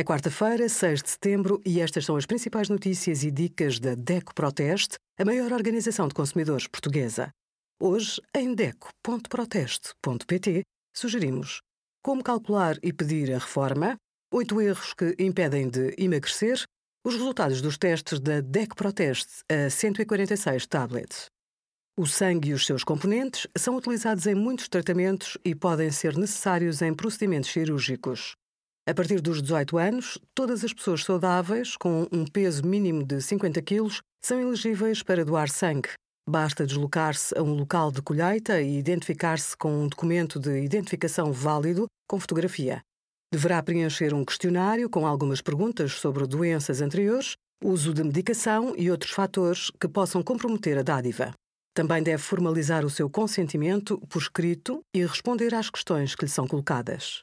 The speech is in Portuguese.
É quarta-feira, 6 de setembro, e estas são as principais notícias e dicas da DECO Proteste, a maior organização de consumidores portuguesa. Hoje, em DECO.proteste.pt, sugerimos como calcular e pedir a reforma, oito erros que impedem de emagrecer, os resultados dos testes da DECO Proteste a 146 tablets. O sangue e os seus componentes são utilizados em muitos tratamentos e podem ser necessários em procedimentos cirúrgicos. A partir dos 18 anos, todas as pessoas saudáveis com um peso mínimo de 50 kg são elegíveis para doar sangue. Basta deslocar-se a um local de colheita e identificar-se com um documento de identificação válido com fotografia. Deverá preencher um questionário com algumas perguntas sobre doenças anteriores, uso de medicação e outros fatores que possam comprometer a dádiva. Também deve formalizar o seu consentimento por escrito e responder às questões que lhe são colocadas.